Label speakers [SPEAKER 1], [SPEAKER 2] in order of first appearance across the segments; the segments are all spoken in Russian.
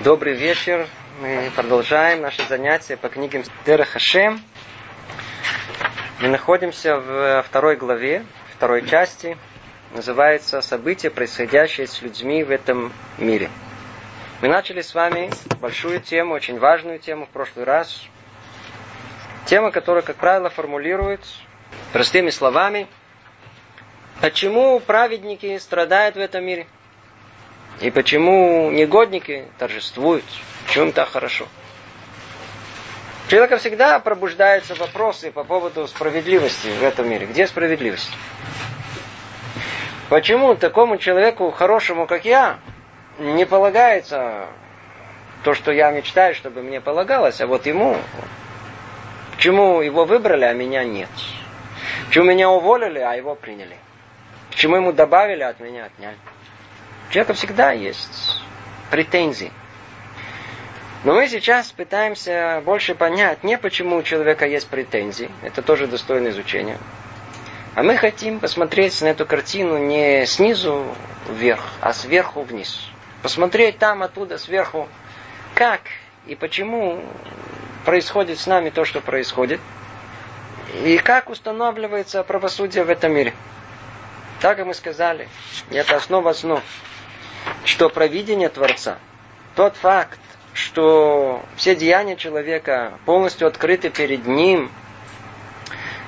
[SPEAKER 1] Добрый вечер. Мы продолжаем наши занятия по книге Дера Хашем. Мы находимся в второй главе, второй части. Называется «События, происходящие с людьми в этом мире». Мы начали с вами большую тему, очень важную тему в прошлый раз. Тема, которая, как правило, формулирует простыми словами, почему праведники страдают в этом мире – и почему негодники торжествуют? Почему им так хорошо? У человека всегда пробуждаются вопросы по поводу справедливости в этом мире. Где справедливость? Почему такому человеку хорошему, как я, не полагается то, что я мечтаю, чтобы мне полагалось, а вот ему, почему его выбрали, а меня нет? Почему меня уволили, а его приняли? Почему ему добавили, а от меня отняли? У человека всегда есть претензии. Но мы сейчас пытаемся больше понять, не почему у человека есть претензии, это тоже достойно изучения, а мы хотим посмотреть на эту картину не снизу вверх, а сверху вниз. Посмотреть там, оттуда, сверху, как и почему происходит с нами то, что происходит, и как устанавливается правосудие в этом мире. Так, как мы сказали, это основа основ что провидение Творца, тот факт, что все деяния человека полностью открыты перед ним,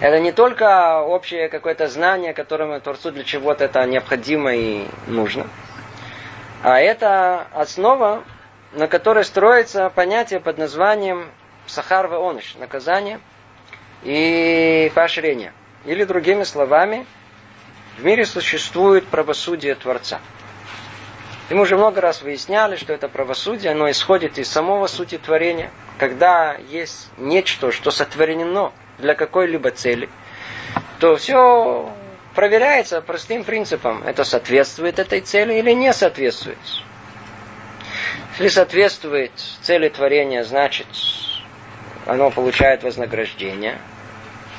[SPEAKER 1] это не только общее какое-то знание, которому Творцу для чего-то это необходимо и нужно, а это основа, на которой строится понятие под названием сахар оныш, наказание и поощрение. Или другими словами, в мире существует правосудие Творца – и мы уже много раз выясняли, что это правосудие, оно исходит из самого сути творения. Когда есть нечто, что сотворено для какой-либо цели, то все проверяется простым принципом. Это соответствует этой цели или не соответствует. Если соответствует цели творения, значит, оно получает вознаграждение.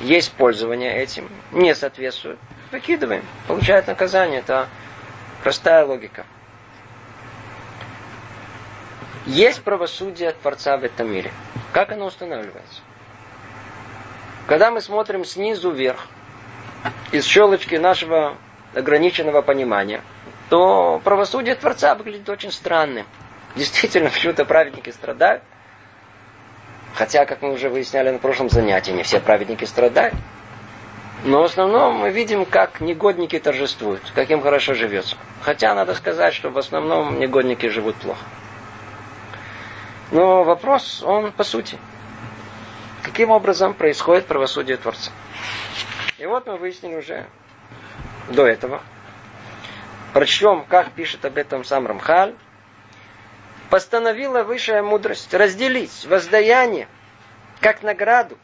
[SPEAKER 1] Есть пользование этим. Не соответствует. Выкидываем. Получает наказание. Это простая логика. Есть правосудие Творца в этом мире. Как оно устанавливается? Когда мы смотрим снизу вверх, из щелочки нашего ограниченного понимания, то правосудие Творца выглядит очень странным. Действительно, почему-то праведники страдают. Хотя, как мы уже выясняли на прошлом занятии, не все праведники страдают. Но в основном мы видим, как негодники торжествуют, как им хорошо живется. Хотя надо сказать, что в основном негодники живут плохо. Но вопрос, он по сути. Каким образом происходит правосудие Творца? И вот мы выяснили уже до этого. Прочтем, как пишет об этом сам Рамхаль. Постановила высшая мудрость разделить воздаяние как награду,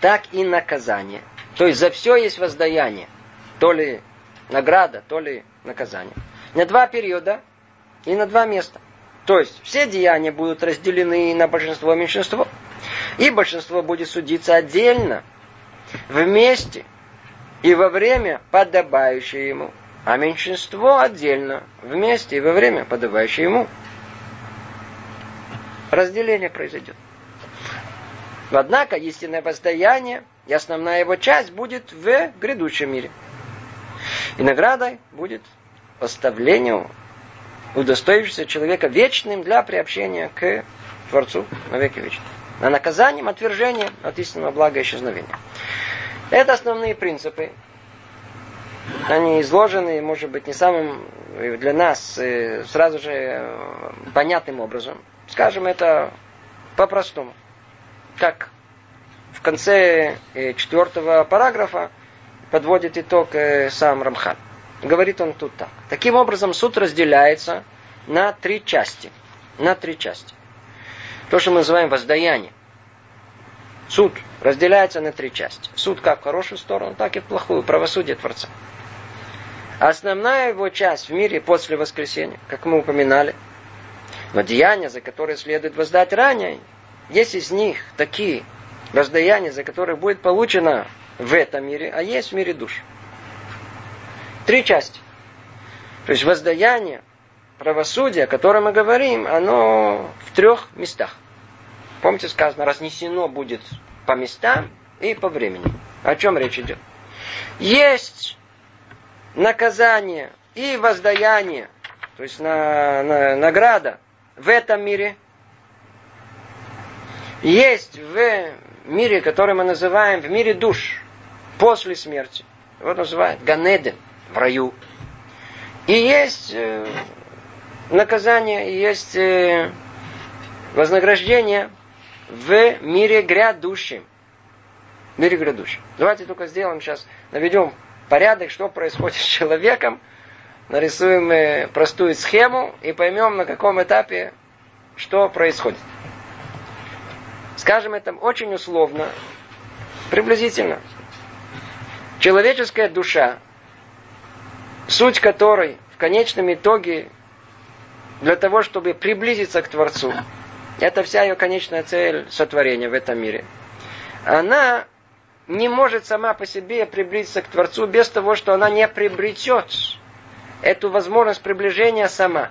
[SPEAKER 1] так и наказание. То есть за все есть воздаяние. То ли награда, то ли наказание. На два периода и на два места. То есть все деяния будут разделены на большинство и меньшинство. И большинство будет судиться отдельно, вместе и во время, подобающее ему. А меньшинство отдельно, вместе и во время, подобающее ему. Разделение произойдет. Однако истинное воздаяние и основная его часть будет в грядущем мире. И наградой будет поставлению удостоившийся человека вечным для приобщения к Творцу на веки вечные. А наказанием отвержение от истинного блага исчезновения. Это основные принципы. Они изложены, может быть, не самым для нас э, сразу же э, понятным образом. Скажем это по-простому. Как в конце э, четвертого параграфа подводит итог сам Рамхан. Говорит он тут так. Таким образом, суд разделяется на три части. На три части. То, что мы называем воздаяние. Суд разделяется на три части. Суд как в хорошую сторону, так и в плохую. Правосудие Творца. Основная его часть в мире после воскресения, как мы упоминали, но деяния, за которые следует воздать ранее, есть из них такие воздаяния, за которые будет получено в этом мире, а есть в мире душ. Три части. То есть воздаяние правосудие, о котором мы говорим, оно в трех местах. Помните, сказано, разнесено будет по местам и по времени. О чем речь идет? Есть наказание и воздаяние, то есть на, на, награда в этом мире. Есть в мире, который мы называем в мире душ, после смерти. Его называют Ганеден, в раю. И есть э, наказание, есть э, вознаграждение в мире грядущем. В мире грядущем. Давайте только сделаем сейчас, наведем порядок, что происходит с человеком, нарисуем э, простую схему и поймем, на каком этапе что происходит. Скажем это очень условно, приблизительно. Человеческая душа, суть которой в конечном итоге для того, чтобы приблизиться к Творцу, это вся ее конечная цель сотворения в этом мире. Она не может сама по себе приблизиться к Творцу без того, что она не приобретет эту возможность приближения сама.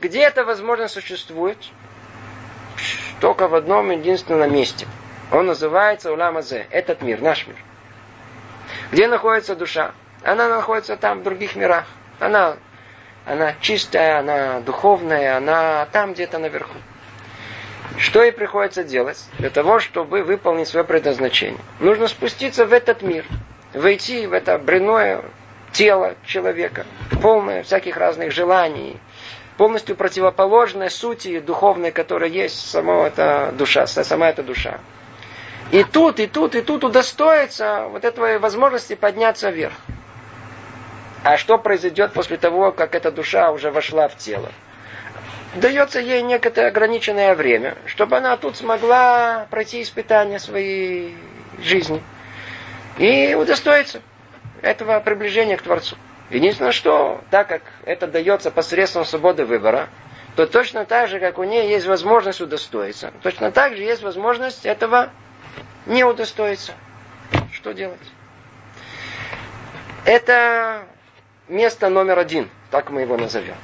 [SPEAKER 1] Где эта возможность существует? Только в одном единственном месте. Он называется Уламазе, этот мир, наш мир. Где находится душа? Она находится там, в других мирах. Она она чистая, она духовная, она там где-то наверху. Что ей приходится делать для того, чтобы выполнить свое предназначение? Нужно спуститься в этот мир, войти в это бренное тело человека, полное всяких разных желаний, полностью противоположное сути духовной, которая есть сама эта душа, сама эта душа. И тут, и тут, и тут удостоится вот этой возможности подняться вверх. А что произойдет после того, как эта душа уже вошла в тело? Дается ей некое ограниченное время, чтобы она тут смогла пройти испытания своей жизни и удостоиться этого приближения к Творцу. Единственное, что, так как это дается посредством свободы выбора, то точно так же, как у нее есть возможность удостоиться, точно так же есть возможность этого не удостоиться. Что делать? Это место номер один, так мы его назовем.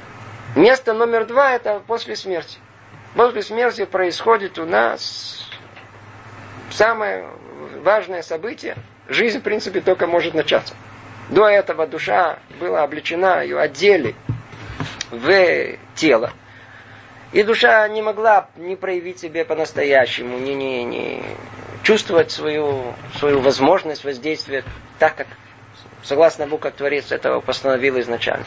[SPEAKER 1] Место номер два это после смерти. После смерти происходит у нас самое важное событие. Жизнь, в принципе, только может начаться. До этого душа была облечена, ее одели в тело. И душа не могла не проявить себе по-настоящему, не, не, не чувствовать свою, свою возможность воздействия так, как согласно Богу, как Творец этого постановил изначально.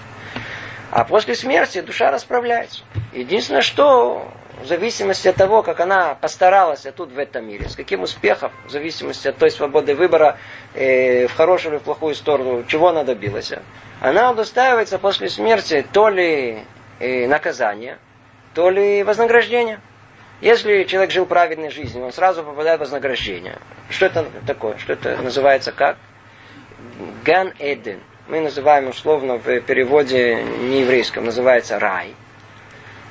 [SPEAKER 1] А после смерти душа расправляется. Единственное, что в зависимости от того, как она постаралась тут в этом мире, с каким успехом, в зависимости от той свободы выбора, э, в хорошую или в плохую сторону, чего она добилась, она удостаивается после смерти то ли э, наказания, то ли вознаграждения. Если человек жил праведной жизнью, он сразу попадает в вознаграждение. Что это такое? Что это называется как? Ган Эден. Мы называем условно в переводе нееврейском, называется рай.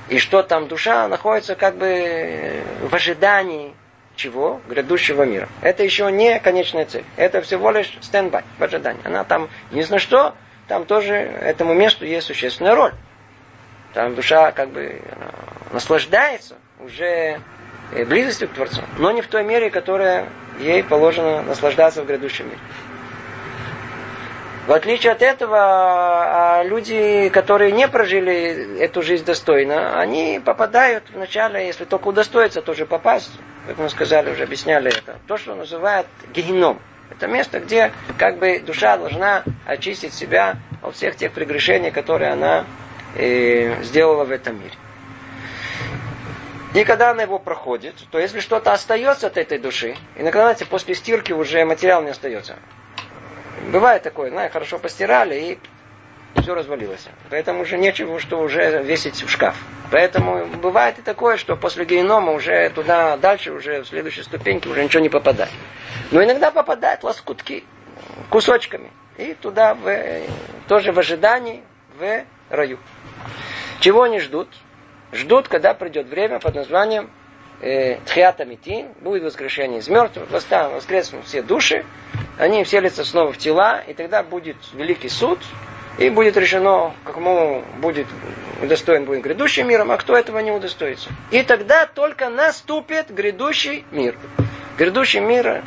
[SPEAKER 1] И что там душа находится как бы в ожидании чего? Грядущего мира. Это еще не конечная цель. Это всего лишь standby, в ожидании. Она там, не знаю что, там тоже этому месту есть существенная роль. Там душа как бы наслаждается уже э, близостью к Творцу, но не в той мере, которая ей положено наслаждаться в грядущем мире. В отличие от этого, а, люди, которые не прожили эту жизнь достойно, они попадают вначале, если только удостоится тоже попасть, как мы сказали, уже объясняли это, то, что называют геном. Это место, где как бы душа должна очистить себя от всех тех прегрешений, которые она э, сделала в этом мире. И когда она его проходит, то если что-то остается от этой души, иногда, знаете, после стирки уже материал не остается. Бывает такое, знаешь, хорошо постирали и все развалилось. Поэтому уже нечего, что уже весить в шкаф. Поэтому бывает и такое, что после генома уже туда дальше, уже в следующей ступеньке уже ничего не попадает. Но иногда попадают лоскутки кусочками. И туда в, тоже в ожидании в раю. Чего они ждут? Ждут, когда придет время под названием э, Тхиатамитин, будет воскрешение из мертвых, воскреснут все души, они вселятся снова в тела, и тогда будет великий суд, И будет решено, кому будет удостоен будет грядущим миром, а кто этого не удостоится. И тогда только наступит грядущий мир. Грядущий мир,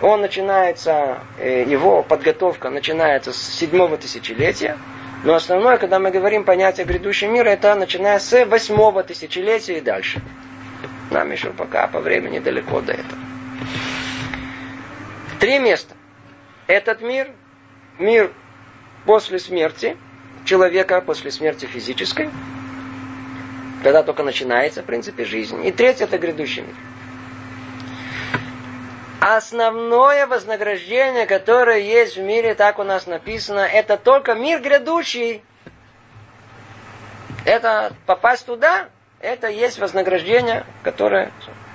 [SPEAKER 1] он начинается, э, его подготовка начинается с седьмого тысячелетия, но основное, когда мы говорим понятие грядущего мира, это начиная с восьмого тысячелетия и дальше. Нам еще пока по времени далеко до этого. Три места. Этот мир, мир после смерти человека, после смерти физической, когда только начинается, в принципе, жизнь. И третье – это грядущий мир. Основное вознаграждение, которое есть в мире, так у нас написано, это только мир грядущий. Это попасть туда, это есть вознаграждение, которое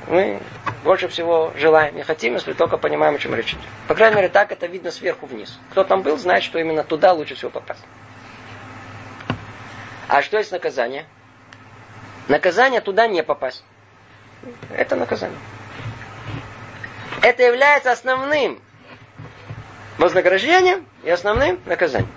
[SPEAKER 1] мы больше всего желаем и хотим, если только понимаем, о чем речь идет. По крайней мере, так это видно сверху вниз. Кто там был, знает, что именно туда лучше всего попасть. А что есть наказание? Наказание туда не попасть. Это наказание. Это является основным вознаграждением и основным наказанием.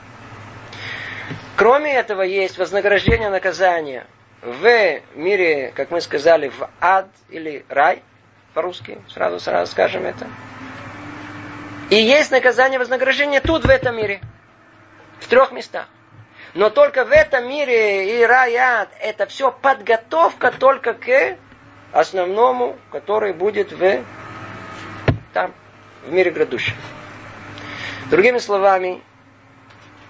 [SPEAKER 1] Кроме этого есть вознаграждение наказания в мире, как мы сказали, в ад или рай, по-русски, сразу, сразу скажем это. И есть наказание вознаграждение тут, в этом мире. В трех местах. Но только в этом мире и рай, и ад, это все подготовка только к основному, который будет в, там, в мире грядущем. Другими словами,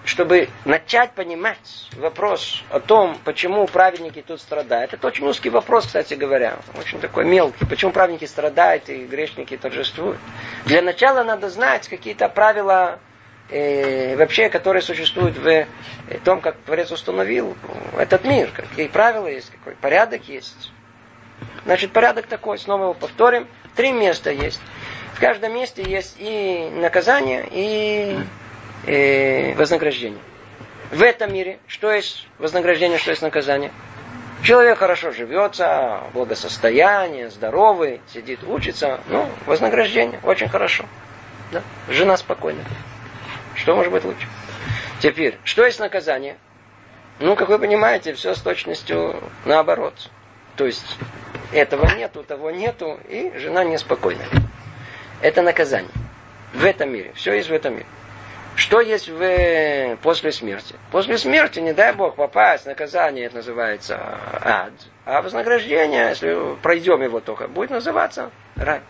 [SPEAKER 1] чтобы начать понимать вопрос о том, почему праведники тут страдают. Это очень узкий вопрос, кстати говоря, очень такой мелкий. Почему праведники страдают и грешники торжествуют. Для начала надо знать какие-то правила э, вообще, которые существуют в э, том, как Творец установил этот мир. Какие правила есть, какой порядок есть. Значит, порядок такой, снова его повторим. Три места есть. В каждом месте есть и наказание, и э, вознаграждение. В этом мире что есть вознаграждение, что есть наказание? Человек хорошо живется, благосостояние, здоровый, сидит, учится. Ну, вознаграждение очень хорошо. Да? Жена спокойна. Что может быть лучше? Теперь, что есть наказание? Ну, как вы понимаете, все с точностью наоборот. То есть, этого нету, того нету, и жена неспокойна. Это наказание. В этом мире. Все есть в этом мире. Что есть в, после смерти? После смерти, не дай Бог, попасть, наказание это называется ад. А вознаграждение, если пройдем его только, будет называться рай.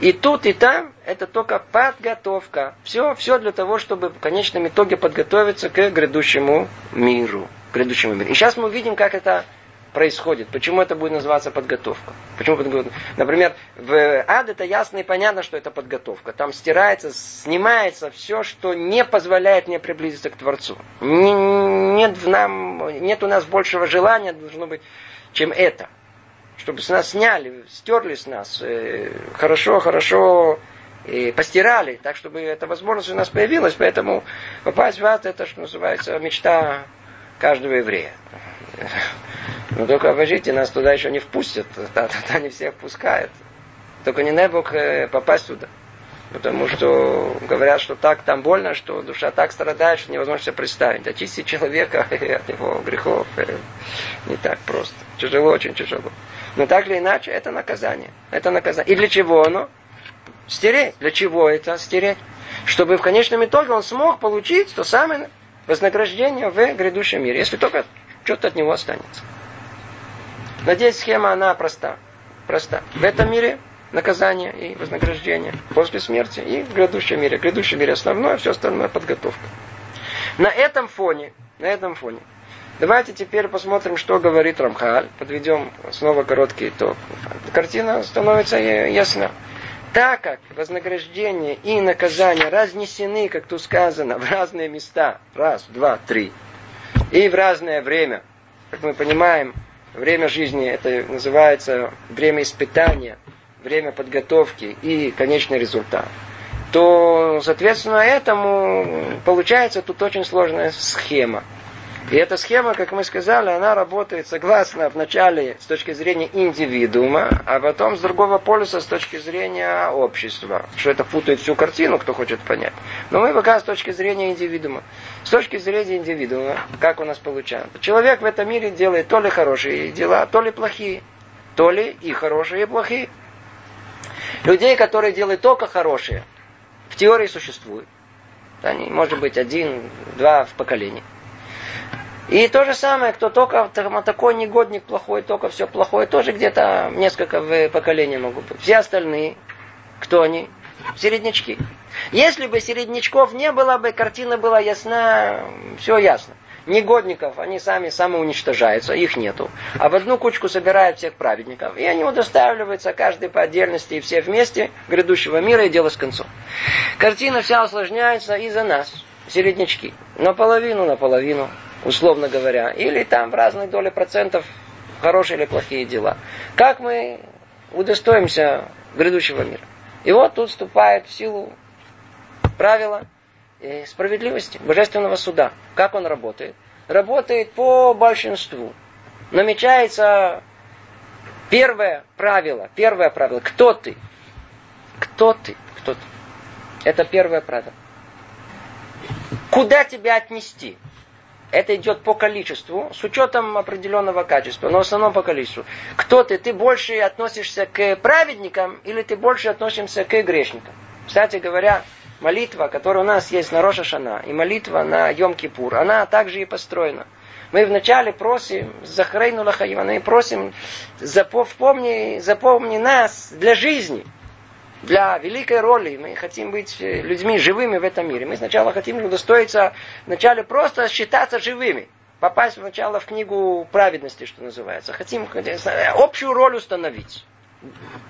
[SPEAKER 1] И тут, и там это только подготовка. Все, все для того, чтобы в конечном итоге подготовиться к грядущему миру. К грядущему миру. И сейчас мы увидим, как это происходит. Почему это будет называться подготовка? Почему подготовка? Например, в ад это ясно и понятно, что это подготовка. Там стирается, снимается все, что не позволяет мне приблизиться к Творцу. Нет, в нам, нет у нас большего желания, должно быть, чем это. Чтобы с нас сняли, стерли с нас. Э, хорошо, хорошо и постирали, так чтобы эта возможность у нас появилась. Поэтому попасть в ад, это, что называется, мечта каждого еврея. Но только обожите, нас туда еще не впустят. Туда не всех пускают. Только не дай Бог э, попасть туда. Потому что говорят, что так там больно, что душа так страдает, что невозможно себе представить. Очистить человека от его грехов э, не так просто. Тяжело, очень тяжело. Но так или иначе, это наказание. Это наказание. И для чего оно? Стереть. Для чего это стереть? Чтобы в конечном итоге он смог получить то самое вознаграждение в грядущем мире. Если только что-то от него останется. Надеюсь, схема, она проста. Проста. В этом мире наказание и вознаграждение после смерти и в грядущем мире. В грядущем мире основное, все остальное подготовка. На этом фоне, на этом фоне, давайте теперь посмотрим, что говорит Рамхаль. Подведем снова короткий итог. Картина становится ясна. Так как вознаграждение и наказание разнесены, как тут сказано, в разные места, раз, два, три, и в разное время, как мы понимаем, время жизни это называется время испытания, время подготовки и конечный результат, то, соответственно, этому получается тут очень сложная схема. И эта схема, как мы сказали, она работает согласно вначале с точки зрения индивидуума, а потом с другого полюса с точки зрения общества. Что это путает всю картину, кто хочет понять. Но мы пока с точки зрения индивидуума. С точки зрения индивидуума, как у нас получается. Человек в этом мире делает то ли хорошие дела, то ли плохие. То ли и хорошие, и плохие. Людей, которые делают только хорошие, в теории существует. Они, может быть, один, два в поколении. И то же самое, кто только такой негодник плохой, только все плохое, тоже где-то несколько в поколений могут быть. Все остальные, кто они? Середнячки. Если бы середнячков не было бы, картина была ясна, все ясно негодников, они сами самоуничтожаются, их нету. А в одну кучку собирают всех праведников. И они удостаиваются, каждый по отдельности и все вместе грядущего мира и дело с концом. Картина вся усложняется из-за нас, середнячки. Наполовину, наполовину, условно говоря. Или там в разной доле процентов хорошие или плохие дела. Как мы удостоимся грядущего мира? И вот тут вступает в силу правила – Э, справедливости, божественного суда. Как он работает? Работает по большинству. Намечается первое правило. Первое правило. Кто ты? Кто ты? Кто ты? Это первое правило. Куда тебя отнести? Это идет по количеству, с учетом определенного качества, но в основном по количеству. Кто ты? Ты больше относишься к праведникам или ты больше относишься к грешникам? Кстати говоря, молитва, которая у нас есть на Роша Шана, и молитва на Йом-Кипур, она также и построена. Мы вначале просим, Захарейну Лахаивана, и просим, запомни, запомни нас для жизни, для великой роли. Мы хотим быть людьми живыми в этом мире. Мы сначала хотим удостоиться вначале просто считаться живыми. Попасть сначала в книгу праведности, что называется. Хотим общую роль установить.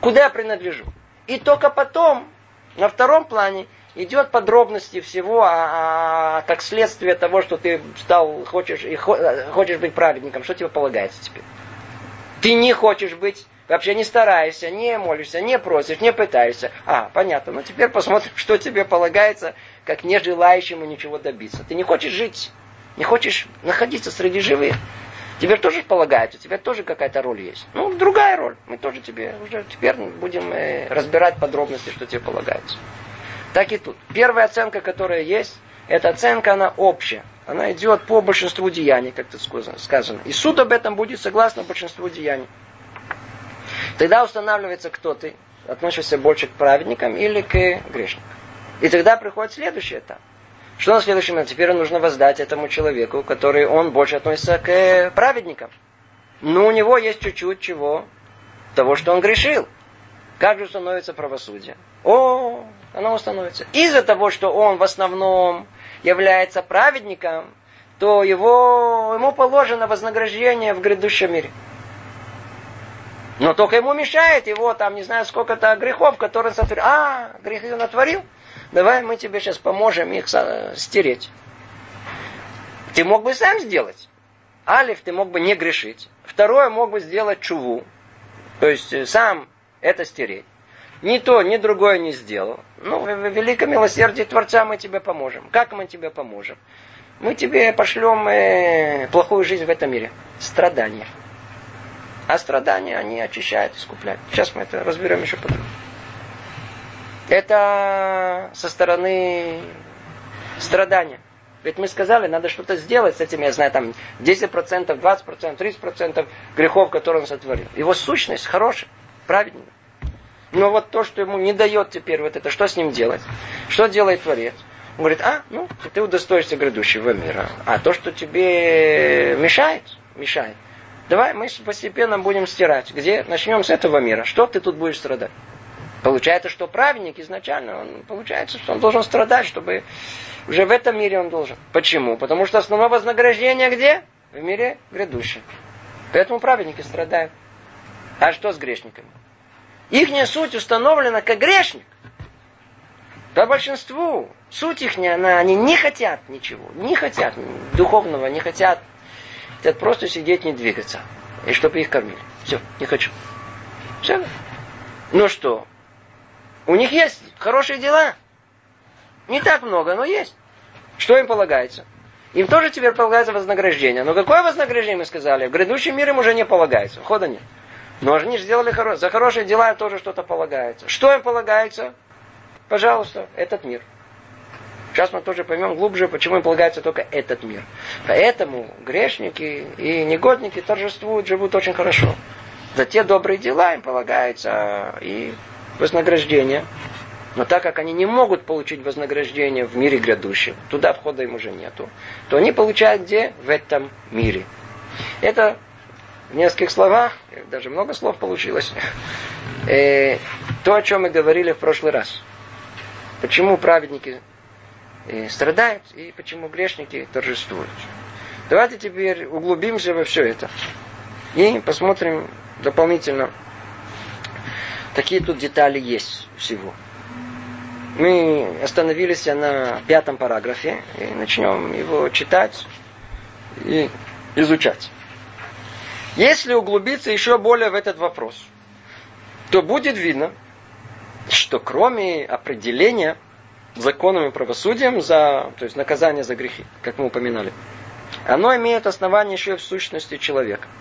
[SPEAKER 1] Куда я принадлежу. И только потом, на втором плане, идет подробности всего, а, а как следствие того, что ты стал, хочешь, и хочешь быть праведником, что тебе полагается теперь? Ты не хочешь быть, вообще не стараешься, не молишься, не просишь, не пытаешься. А, понятно, ну теперь посмотрим, что тебе полагается, как не желающему ничего добиться. Ты не хочешь жить, не хочешь находиться среди живых. Тебе тоже полагается, у тебя тоже какая-то роль есть. Ну, другая роль. Мы тоже тебе уже теперь будем э, разбирать подробности, что тебе полагается. Так и тут. Первая оценка, которая есть, эта оценка, она общая. Она идет по большинству деяний, как тут сказано. И суд об этом будет согласно большинству деяний. Тогда устанавливается, кто ты. Относишься больше к праведникам или к грешникам. И тогда приходит следующий этап. Что на следующем этапе? Теперь нужно воздать этому человеку, который он больше относится к праведникам. Но у него есть чуть-чуть чего? Того, что он грешил. Как же становится правосудие? О, оно становится. Из-за того, что он в основном является праведником, то его, ему положено вознаграждение в грядущем мире. Но только ему мешает его там, не знаю, сколько-то грехов, которые сотворил. А, грехи он натворил? Давай мы тебе сейчас поможем их стереть. Ты мог бы сам сделать. Алиф, ты мог бы не грешить. Второе, мог бы сделать чуву. То есть э, сам это стереть ни то, ни другое не сделал, ну, в великом милосердии Творца мы тебе поможем. Как мы тебе поможем? Мы тебе пошлем э, плохую жизнь в этом мире. Страдания. А страдания, они очищают, искупляют. Сейчас мы это разберем еще подробнее. Это со стороны страдания. Ведь мы сказали, надо что-то сделать с этим, я знаю, там 10%, 20%, 30% грехов, которые он сотворил. Его сущность хорошая, праведная. Но вот то, что ему не дает теперь вот это, что с ним делать? Что делает Творец? Он говорит, а, ну, ты удостоишься грядущего мира. А то, что тебе мешает, мешает. Давай мы постепенно будем стирать. Где? Начнем с этого мира. Что ты тут будешь страдать? Получается, что праведник изначально, он, получается, что он должен страдать, чтобы уже в этом мире он должен. Почему? Потому что основное вознаграждение где? В мире грядущем. Поэтому праведники страдают. А что с грешниками? Их суть установлена как грешник. По большинству суть их, она, они не хотят ничего, не хотят духовного, не хотят, хотят просто сидеть, не двигаться. И чтобы их кормили. Все, не хочу. Все. Ну что? У них есть хорошие дела. Не так много, но есть. Что им полагается? Им тоже теперь полагается вознаграждение. Но какое вознаграждение, мы сказали? В грядущем мире им уже не полагается. Хода нет. Но они же сделали хоро... за хорошие дела тоже что-то полагается. Что им полагается? Пожалуйста, этот мир. Сейчас мы тоже поймем глубже, почему им полагается только этот мир. Поэтому грешники и негодники торжествуют, живут очень хорошо. За те добрые дела им полагается и вознаграждение. Но так как они не могут получить вознаграждение в мире грядущем, туда входа им уже нету, то они получают где? В этом мире. Это в нескольких словах, даже много слов получилось, э, то, о чем мы говорили в прошлый раз. Почему праведники э, страдают и почему грешники торжествуют. Давайте теперь углубимся во все это и посмотрим дополнительно, какие тут детали есть всего. Мы остановились на пятом параграфе и начнем его читать и изучать. Если углубиться еще более в этот вопрос, то будет видно, что кроме определения законом и правосудием за, то есть наказание за грехи, как мы упоминали, оно имеет основание еще и в сущности человека –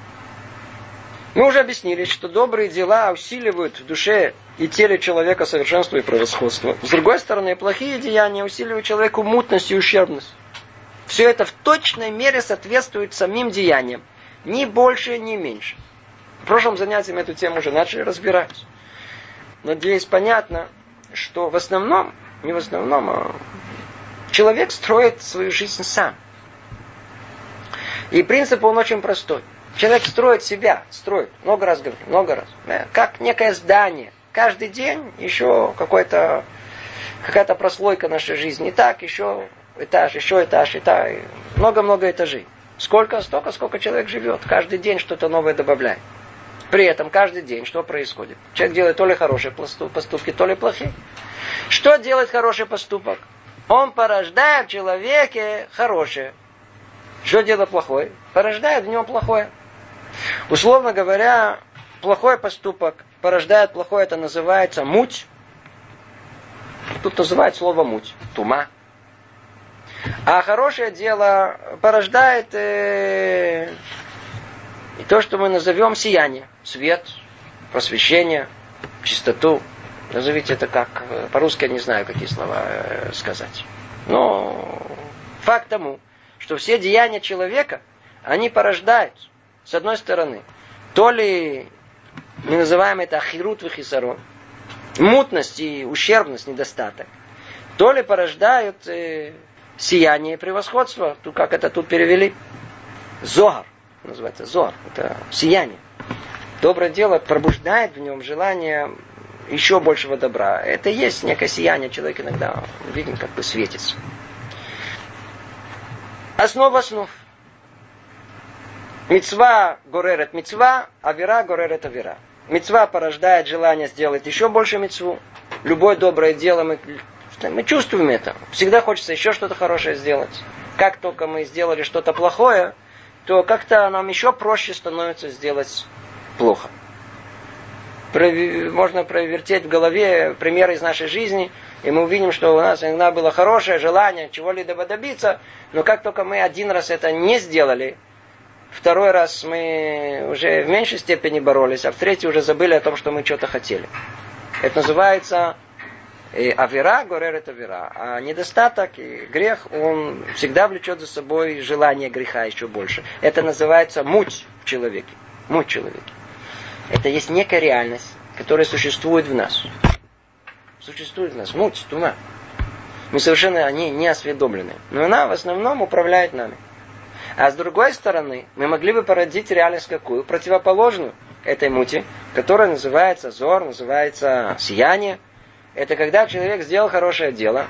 [SPEAKER 1] мы уже объяснили, что добрые дела усиливают в душе и теле человека совершенство и превосходство. С другой стороны, плохие деяния усиливают человеку мутность и ущербность. Все это в точной мере соответствует самим деяниям. Ни больше, ни меньше. В прошлом занятии мы эту тему уже начали разбирать. Надеюсь, понятно, что в основном, не в основном, а человек строит свою жизнь сам. И принцип он очень простой. Человек строит себя, строит, много раз говорю, много раз. Как некое здание. Каждый день еще какой-то, какая-то прослойка нашей жизни. И так еще этаж, еще этаж, этаж. Много-много этажей. Сколько? Столько, сколько человек живет. Каждый день что-то новое добавляет. При этом каждый день что происходит? Человек делает то ли хорошие поступки, то ли плохие. Что делает хороший поступок? Он порождает в человеке хорошее. Что делает плохое? Порождает в нем плохое. Условно говоря, плохой поступок порождает плохое, это называется муть. Тут называют слово муть, тума. А хорошее дело порождает э, то, что мы назовем сияние, свет, просвещение, чистоту. Назовите это как, по-русски я не знаю, какие слова э, сказать. Но факт тому, что все деяния человека, они порождают с одной стороны, то ли мы называем это ахирут вихисарон, мутность и ущербность, недостаток, то ли порождают э, сияние превосходства, то как это тут перевели, зогар, называется зогар, это сияние. Доброе дело пробуждает в нем желание еще большего добра. Это есть некое сияние, человек иногда видим, как бы светится. Основа основ. Мецва горерет мецва, авера горерет авера. Мецва порождает желание сделать еще больше мецву. Любое доброе дело мы, мы чувствуем это. Всегда хочется еще что-то хорошее сделать. Как только мы сделали что-то плохое, то как-то нам еще проще становится сделать плохо. Можно провертеть в голове примеры из нашей жизни, и мы увидим, что у нас иногда было хорошее желание чего-либо добиться, но как только мы один раз это не сделали, Второй раз мы уже в меньшей степени боролись, а в третий уже забыли о том, что мы что-то хотели. Это называется и авера, горер это авера. А недостаток и грех, он всегда влечет за собой желание греха еще больше. Это называется муть в человеке. Муть в человеке. Это есть некая реальность, которая существует в нас. Существует в нас. Муть, тума. Мы совершенно о ней не осведомлены. Но она в основном управляет нами. А с другой стороны, мы могли бы породить реальность какую? Противоположную этой мути, которая называется зор, называется сияние. Это когда человек сделал хорошее дело,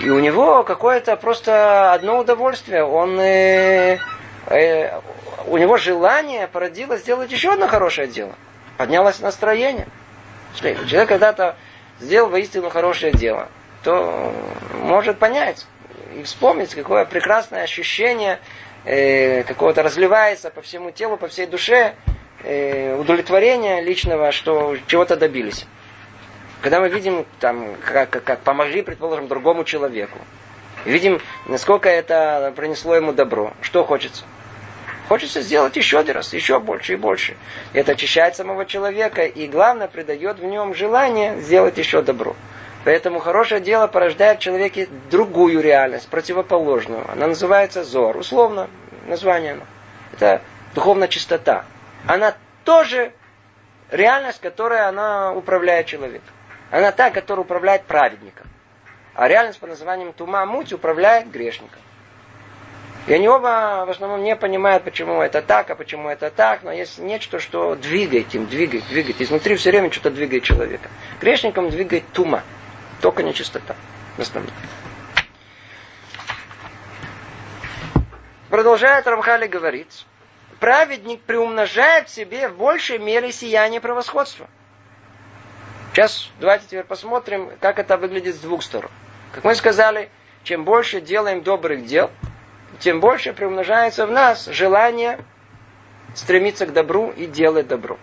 [SPEAKER 1] и у него какое-то просто одно удовольствие. Он, э, э, у него желание породило сделать еще одно хорошее дело. Поднялось настроение. Человек когда-то сделал воистину хорошее дело, то может понять, и вспомнить, какое прекрасное ощущение э, какого-то разливается по всему телу, по всей душе, э, удовлетворения личного, что чего-то добились. Когда мы видим, там, как, как, помогли, предположим, другому человеку, Видим, насколько это принесло ему добро. Что хочется? Хочется сделать еще один раз, еще больше и больше. Это очищает самого человека и, главное, придает в нем желание сделать еще добро. Поэтому хорошее дело порождает в человеке другую реальность, противоположную. Она называется зор. Условно название. Это духовная чистота. Она тоже реальность, которая она управляет человеком. Она та, которая управляет праведником. А реальность по названием Тума Муть управляет грешником. И они оба в основном не понимают, почему это так, а почему это так, но есть нечто, что двигает им, двигает, двигает. Изнутри все время что-то двигает человека. Грешникам двигает тума, только нечистота в основном. Продолжает Рамхали говорить, праведник приумножает в себе в большей мере сияние превосходства. Сейчас давайте теперь посмотрим, как это выглядит с двух сторон. Как мы сказали, чем больше делаем добрых дел, тем больше приумножается в нас желание стремиться к добру и делать добро.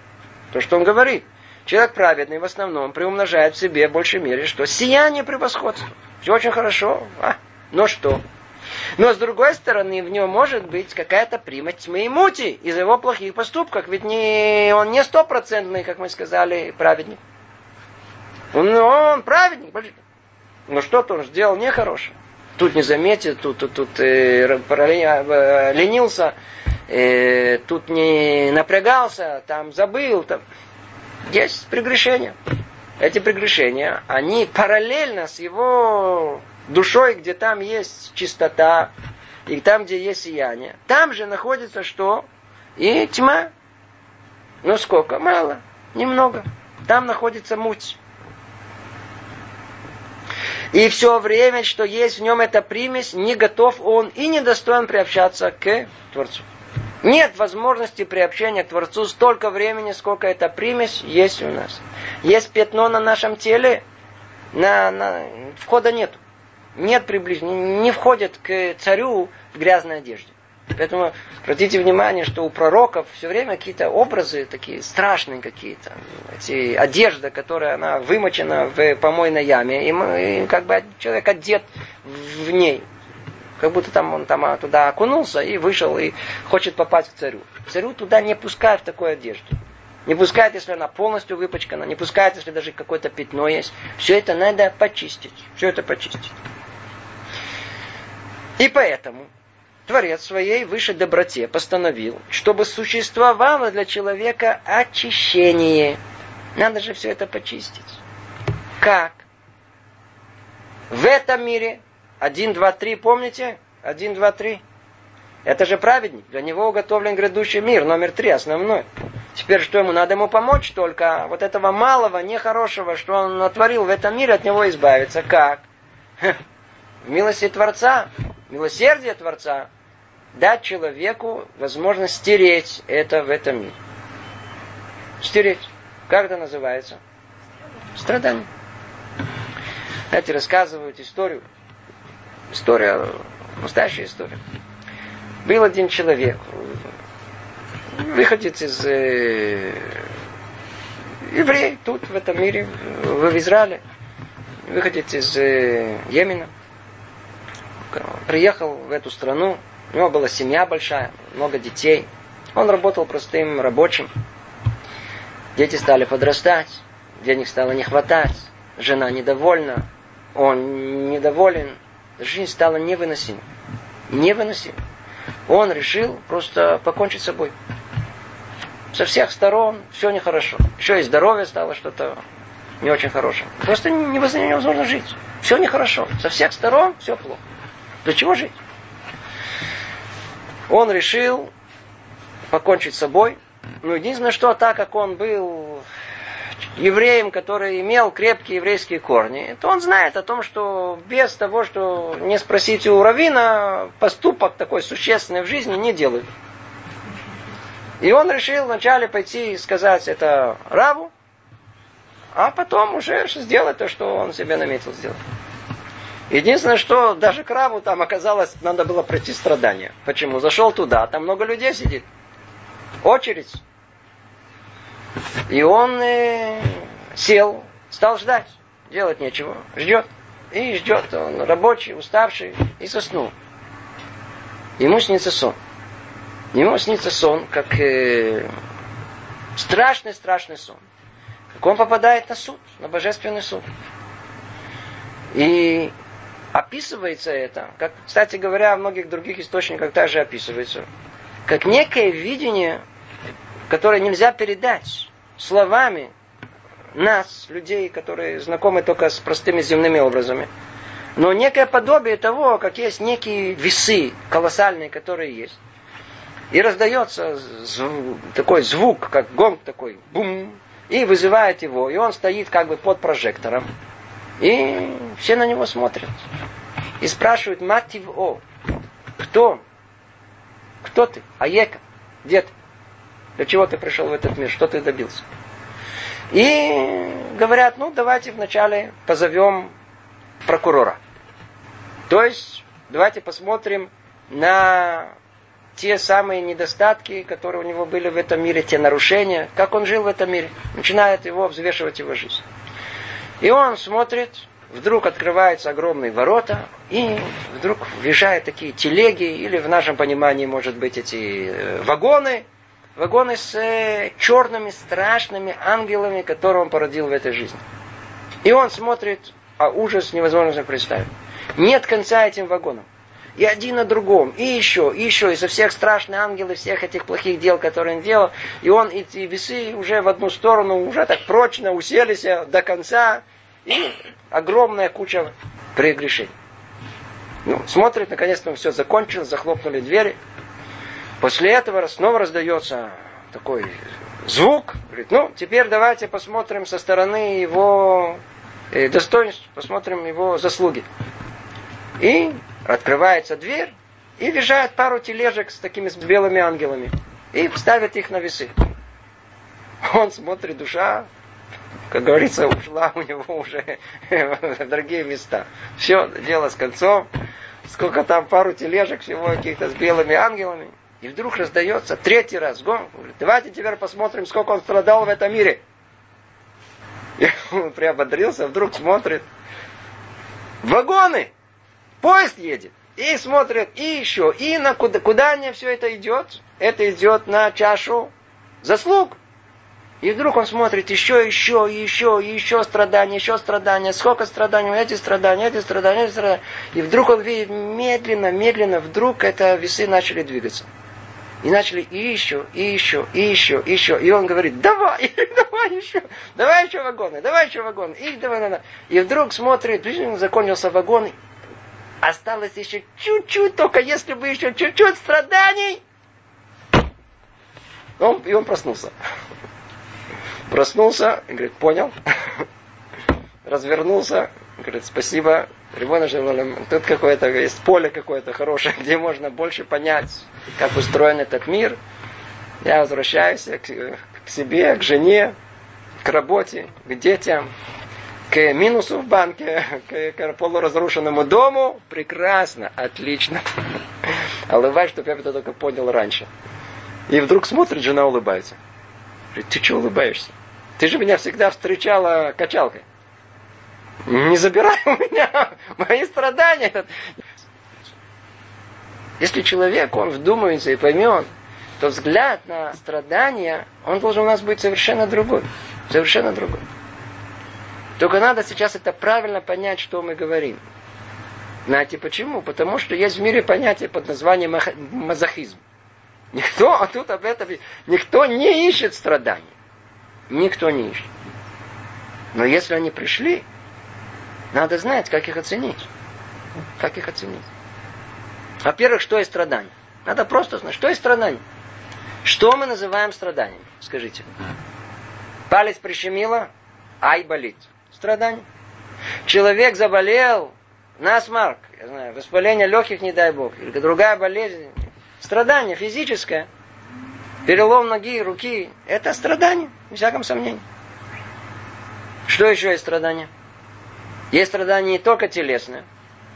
[SPEAKER 1] То, что он говорит. Человек праведный в основном приумножает в себе в большей мере, что сияние превосходства. Все очень хорошо. А, но что? Но с другой стороны, в нем может быть какая-то примать тьмы и мути из его плохих поступков. Ведь не, он не стопроцентный, как мы сказали, праведник. Он, он праведник. Но что-то он сделал нехорошее тут не заметил, тут, тут, тут э, э, ленился, э, тут не напрягался, там забыл. Там. Есть прегрешения. Эти прегрешения, они параллельно с его душой, где там есть чистота, и там, где есть сияние. Там же находится что? И тьма. Ну сколько? Мало. Немного. Там находится муть. И все время, что есть в нем эта примесь, не готов он и не достоин приобщаться к Творцу. Нет возможности приобщения к Творцу столько времени, сколько эта примесь есть у нас. Есть пятно на нашем теле, на, на, входа нет. Нет приближения, не входит к царю в грязной одежде. Поэтому обратите внимание, что у пророков все время какие-то образы такие страшные какие-то. Эти одежда, которая она вымочена в помойной яме, и, и как бы человек одет в ней. Как будто там он там а, туда окунулся и вышел и хочет попасть к царю. Царю туда не пускают в такой одежде. Не пускают, если она полностью выпачкана, не пускают, если даже какое-то пятно есть. Все это надо почистить. Все это почистить. И поэтому Творец своей высшей доброте постановил, чтобы существовало для человека очищение. Надо же все это почистить. Как? В этом мире один, два, три, помните? Один, два, три. Это же праведник. Для него уготовлен грядущий мир. Номер три, основной. Теперь что ему? Надо ему помочь только вот этого малого, нехорошего, что он натворил в этом мире, от него избавиться. Как? В милости Творца, милосердие Творца дать человеку возможность стереть это в этом мире. Стереть. Как это называется? Страдание. Знаете, рассказывают историю. История, настоящая история. Был один человек, выходец из э, еврей тут, в этом мире, в Израиле, выходец из э, Йемена, приехал в эту страну, у него была семья большая, много детей. Он работал простым рабочим. Дети стали подрастать, денег стало не хватать, жена недовольна, он недоволен, жизнь стала невыносима. Невыносима. Он решил просто покончить с собой. Со всех сторон все нехорошо. Еще и здоровье стало что-то не очень хорошее. Просто невозможно жить. Все нехорошо. Со всех сторон все плохо. Для чего жить? Он решил покончить с собой. Ну, единственное, что так как он был евреем, который имел крепкие еврейские корни, то он знает о том, что без того, что не спросить у Равина, поступок такой существенный в жизни не делают. И он решил вначале пойти и сказать это Раву, а потом уже сделать то, что он себе наметил сделать. Единственное, что даже краву там оказалось, надо было пройти страдания. Почему? Зашел туда, там много людей сидит. Очередь. И он э, сел, стал ждать. Делать нечего. Ждет. и ждет, он рабочий, уставший, и заснул. Ему снится сон. Ему снится сон, как э, страшный-страшный сон. Как он попадает на суд, на божественный суд. И описывается это, как, кстати говоря, в многих других источниках также описывается, как некое видение, которое нельзя передать словами нас, людей, которые знакомы только с простыми земными образами. Но некое подобие того, как есть некие весы колоссальные, которые есть. И раздается звук, такой звук, как гонг такой, бум, и вызывает его. И он стоит как бы под прожектором. И все на него смотрят. И спрашивают, матив о, кто? Кто ты? Аека? Где ты? Для чего ты пришел в этот мир? Что ты добился? И говорят, ну давайте вначале позовем прокурора. То есть давайте посмотрим на те самые недостатки, которые у него были в этом мире, те нарушения, как он жил в этом мире. Начинает его взвешивать его жизнь. И он смотрит, вдруг открываются огромные ворота, и вдруг въезжают такие телеги, или в нашем понимании, может быть, эти э, вагоны, вагоны с э, черными страшными ангелами, которые он породил в этой жизни. И он смотрит, а ужас невозможно представить. Нет конца этим вагонам. И один на другом, и еще, и еще, и со всех страшных ангелов, всех этих плохих дел, которые он делал. И он, эти весы уже в одну сторону, уже так прочно уселись до конца. И огромная куча прегрешений. Ну, смотрит, наконец-то все закончилось, захлопнули двери. После этого снова раздается такой звук. Говорит, ну, теперь давайте посмотрим со стороны его э, достоинств, посмотрим его заслуги. И открывается дверь, и въезжает пару тележек с такими с белыми ангелами. И ставят их на весы. Он смотрит, душа, как говорится, ушла у него уже в другие места. Все, дело с концом. Сколько там, пару тележек всего каких-то с белыми ангелами. И вдруг раздается третий раз. Говорит, давайте теперь посмотрим, сколько он страдал в этом мире. И он приободрился, вдруг смотрит. Вагоны! Поезд едет. И смотрит, и еще, и на куда, куда мне все это идет? Это идет на чашу заслуг. И вдруг он смотрит еще, еще, еще, еще страдания, еще страдания, сколько страданий, эти страдания, эти страдания, эти страдания. И вдруг он видит медленно, медленно, вдруг это весы начали двигаться. И начали и еще, и еще, и еще, и еще. И он говорит, давай, давай еще, давай еще вагоны, давай еще вагоны. И, давай, давай. и вдруг смотрит, закончился вагон, осталось еще чуть-чуть, только если бы еще чуть-чуть страданий. Он, и он проснулся. Проснулся, говорит, понял. Развернулся, говорит, спасибо, Тут какое-то есть поле какое-то хорошее, где можно больше понять, как устроен этот мир. Я возвращаюсь к, к себе, к жене, к работе, к детям, к минусу в банке, к, к полуразрушенному дому. Прекрасно, отлично. Улыбаюсь, чтобы я это только понял раньше. И вдруг смотрит, жена улыбается. Говорит, ты что улыбаешься? Ты же меня всегда встречала качалкой. Не забирай у меня мои страдания. Если человек, он вдумается и поймет, то взгляд на страдания, он должен у нас быть совершенно другой. Совершенно другой. Только надо сейчас это правильно понять, что мы говорим. Знаете почему? Потому что есть в мире понятие под названием мазохизм. Никто, а тут об этом, никто не ищет страданий. Никто не ищет. Но если они пришли, надо знать, как их оценить. Как их оценить? Во-первых, что есть страдание? Надо просто знать, что есть страдание. Что мы называем страданием? Скажите. Палец прищемило, ай болит. Страдание. Человек заболел, насмарк, я знаю, воспаление легких, не дай бог, или другая болезнь. Страдание физическое. Перелом ноги, руки. Это страдание, без всяком сомнении. Что еще есть страдание? Есть страдания не только телесные,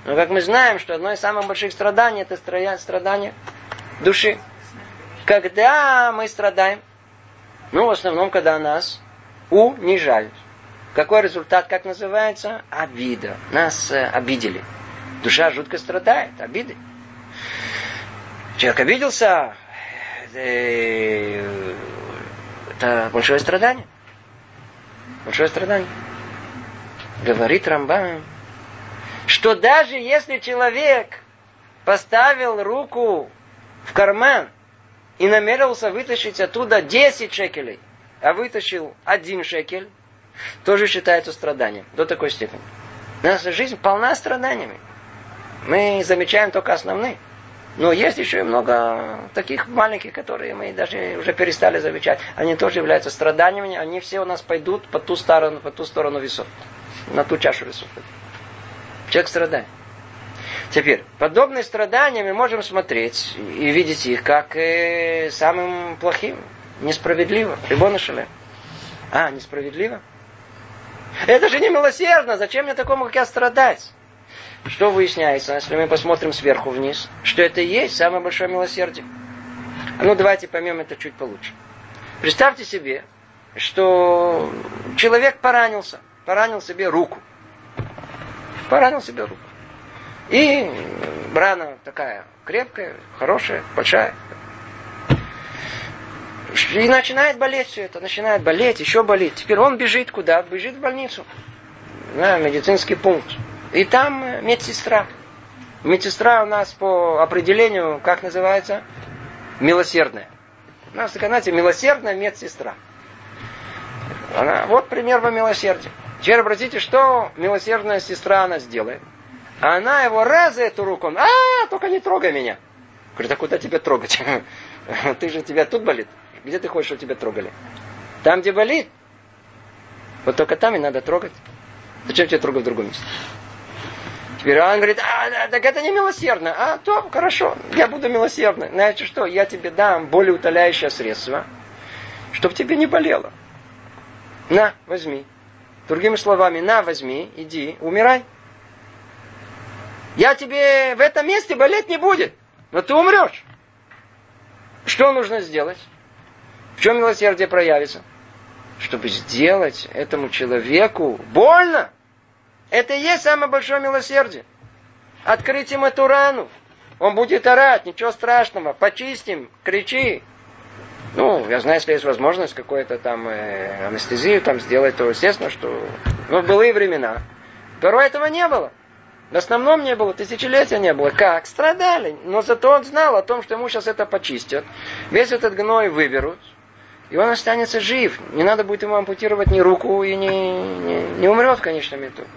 [SPEAKER 1] но как мы знаем, что одно из самых больших страданий это страдание души. Когда мы страдаем? Ну, в основном, когда нас унижают. Какой результат, как называется? Обида. Нас э, обидели. Душа жутко страдает, обиды. Человек обиделся, э, это большое страдание. Большое страдание. Говорит Рамбам, что даже если человек поставил руку в карман и намерился вытащить оттуда 10 шекелей, а вытащил один шекель, тоже считается страданием до такой степени. Наша жизнь полна страданиями. Мы замечаем только основные. Но есть еще и много таких маленьких, которые мы даже уже перестали замечать. Они тоже являются страданиями. Они все у нас пойдут по ту сторону, по ту сторону весов. На ту чашу весов. Человек страдает. Теперь, подобные страдания мы можем смотреть и видеть их как э, самым плохим. Несправедливо. Рибона шале. А, несправедливо? Это же не милосердно. Зачем мне такому, как я, страдать? Что выясняется, если мы посмотрим сверху вниз? Что это и есть самое большое милосердие. Ну, давайте поймем это чуть получше. Представьте себе, что человек поранился. Поранил себе руку. Поранил себе руку. И рана такая крепкая, хорошая, большая. И начинает болеть все это, начинает болеть, еще болеть. Теперь он бежит куда? Бежит в больницу. На медицинский пункт. И там э, медсестра. Медсестра у нас по определению, как называется? Милосердная. У нас, знаете, милосердная медсестра. Она, вот пример по милосердию. Теперь обратите, что милосердная сестра она сделает. Она его раз за эту руку, а, только не трогай меня. Говорит, а куда тебя трогать? Ты же тебя тут болит. Где ты хочешь, чтобы тебя трогали? Там, где болит. Вот только там и надо трогать. Зачем тебя трогать в другом месте? Теперь он говорит, а, так это не милосердно. А, то, хорошо, я буду милосердный. Знаете что, я тебе дам более утоляющее средство, чтобы тебе не болело. На, возьми. Другими словами, на, возьми, иди, умирай. Я тебе в этом месте болеть не будет, но ты умрешь. Что нужно сделать? Чем милосердие проявится? Чтобы сделать этому человеку больно. Это и есть самое большое милосердие. Открыть ему эту рану. Он будет орать, ничего страшного. Почистим, кричи. Ну, я знаю, если есть возможность какой-то там э, анестезию там сделать, то естественно, что... Ну, в былые времена. Порой этого не было. В основном не было, тысячелетия не было. Как? Страдали. Но зато он знал о том, что ему сейчас это почистят. Весь этот гной выберут. И он останется жив. Не надо будет ему ампутировать ни руку и не, не, не умрет в конечном итоге.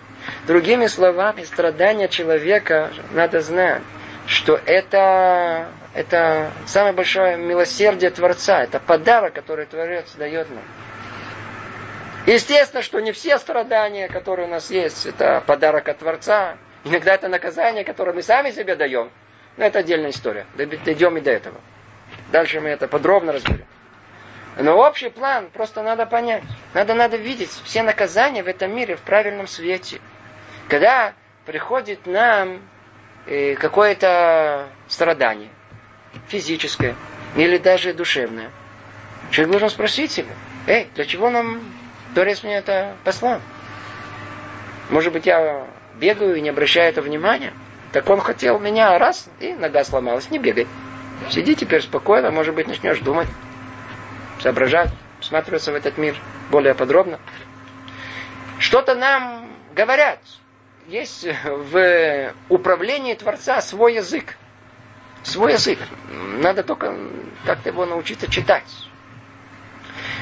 [SPEAKER 1] Другими словами, страдания человека, надо знать, что это, это самое большое милосердие Творца, это подарок, который Творец дает нам. Естественно, что не все страдания, которые у нас есть, это подарок от Творца. Иногда это наказание, которое мы сами себе даем. Но это отдельная история. Дойдем и до этого. Дальше мы это подробно разберем. Но общий план просто надо понять. Надо, надо видеть все наказания в этом мире в правильном свете. Когда приходит нам э, какое-то страдание, физическое или даже душевное, человек должен спросить себя, эй, для чего нам Торец мне это послал? Может быть, я бегаю и не обращаю это внимания? Так он хотел меня раз, и нога сломалась. Не бегай. Сиди теперь спокойно, может быть, начнешь думать, соображать, всматриваться в этот мир более подробно. Что-то нам говорят, есть в управлении Творца свой язык. Свой язык. Надо только как-то его научиться читать.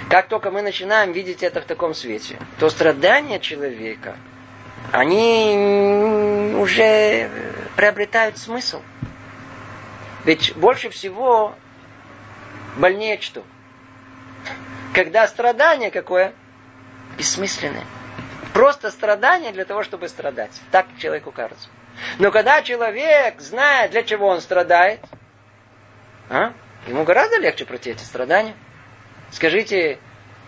[SPEAKER 1] Как только мы начинаем видеть это в таком свете, то страдания человека, они уже приобретают смысл. Ведь больше всего больнее что? Когда страдание какое? Бессмысленное. Просто страдание для того, чтобы страдать. Так человеку кажется. Но когда человек знает, для чего он страдает, а, ему гораздо легче пройти эти страдания. Скажите,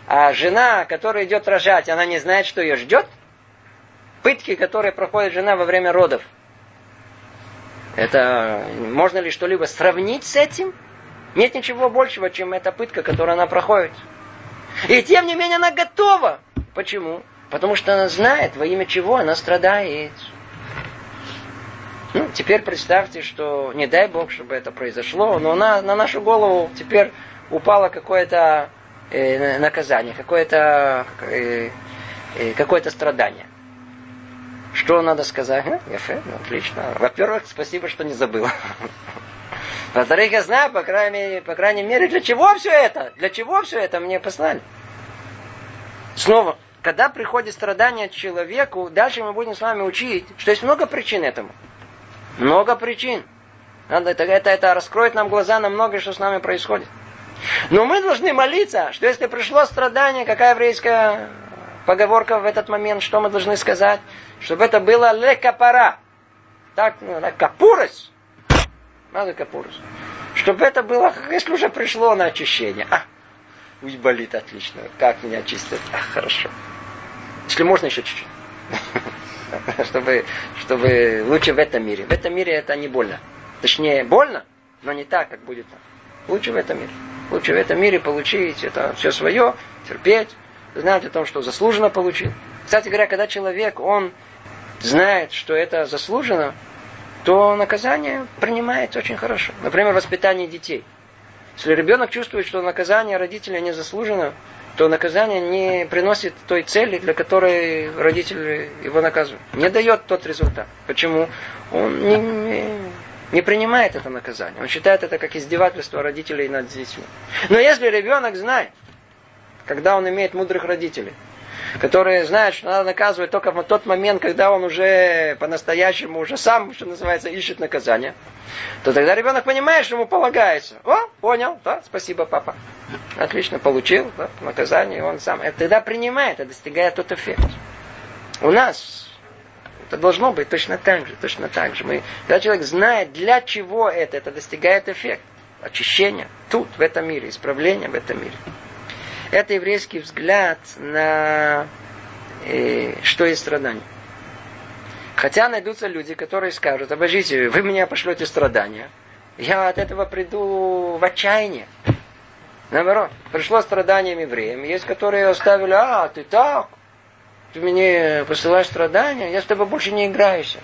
[SPEAKER 1] а жена, которая идет рожать, она не знает, что ее ждет? Пытки, которые проходит жена во время родов. Это можно ли что-либо сравнить с этим? Нет ничего большего, чем эта пытка, которую она проходит. И тем не менее она готова. Почему? Потому что она знает, во имя чего она страдает. Ну, теперь представьте, что не дай Бог, чтобы это произошло, но на, на нашу голову теперь упало какое-то э, наказание, какое-то э, э, какое-то страдание. Что надо сказать? А, Ефе, ну, отлично. Во-первых, спасибо, что не забыл. Во-вторых, я знаю, по крайней, по крайней мере, для чего все это? Для чего все это мне послали? Снова, когда приходит страдание человеку, дальше мы будем с вами учить, что есть много причин этому. Много причин. Надо, это, это, это раскроет нам глаза на многое, что с нами происходит. Но мы должны молиться, что если пришло страдание, какая еврейская поговорка в этот момент, что мы должны сказать? Чтобы это было лекапара. Так, ну, капурос. Надо капурос. Чтобы это было, если уже пришло на очищение. А, пусть болит отлично. Как меня чистят? А, хорошо. Если можно еще чуть-чуть. чтобы, чтобы лучше в этом мире. В этом мире это не больно. Точнее, больно, но не так, как будет там. Лучше в этом мире. Лучше в этом мире получить это все свое, терпеть, знать о том, что заслуженно получил. Кстати говоря, когда человек, он знает, что это заслужено, то наказание принимается очень хорошо. Например, воспитание детей. Если ребенок чувствует, что наказание родителя не заслужено, то наказание не приносит той цели, для которой родители его наказывают. Не дает тот результат. Почему? Он не, не, не принимает это наказание. Он считает это как издевательство родителей над детьми. Но если ребенок знает, когда он имеет мудрых родителей, которые знают, что надо наказывать только в тот момент, когда он уже по-настоящему, уже сам, что называется, ищет наказание, то тогда ребенок понимает, что ему полагается. О, понял, да, спасибо, папа. Отлично, получил да, наказание, он сам. Это тогда принимает, это достигает тот эффект. У нас это должно быть точно так же, точно так же. Мы, когда человек знает, для чего это, это достигает эффект. Очищения тут, в этом мире, исправления в этом мире. Это еврейский взгляд на э, что есть страдание. Хотя найдутся люди, которые скажут, обождите, вы меня пошлете страдания. Я от этого приду в отчаяние. Наоборот, пришло страдание евреям. Есть, которые оставили, а, ты так, ты мне посылаешь страдания, я с тобой больше не играюсь.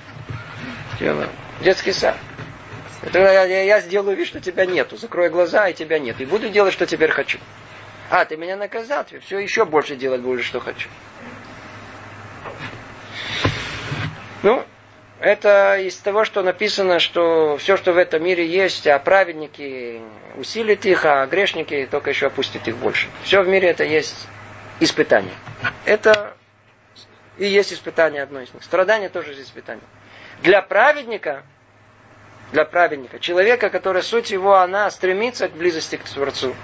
[SPEAKER 1] Детский сад. Я, я, я сделаю вид, что тебя нету. Закрою глаза, и тебя нет. И буду делать, что теперь хочу. А, ты меня наказал, ты все еще больше делать будешь, что хочу. Ну, это из того, что написано, что все, что в этом мире есть, а праведники усилят их, а грешники только еще опустят их больше. Все в мире это есть испытание. Это и есть испытание одно из них. Страдание тоже есть испытание. Для праведника, для праведника, человека, который суть его, она стремится к близости к Творцу,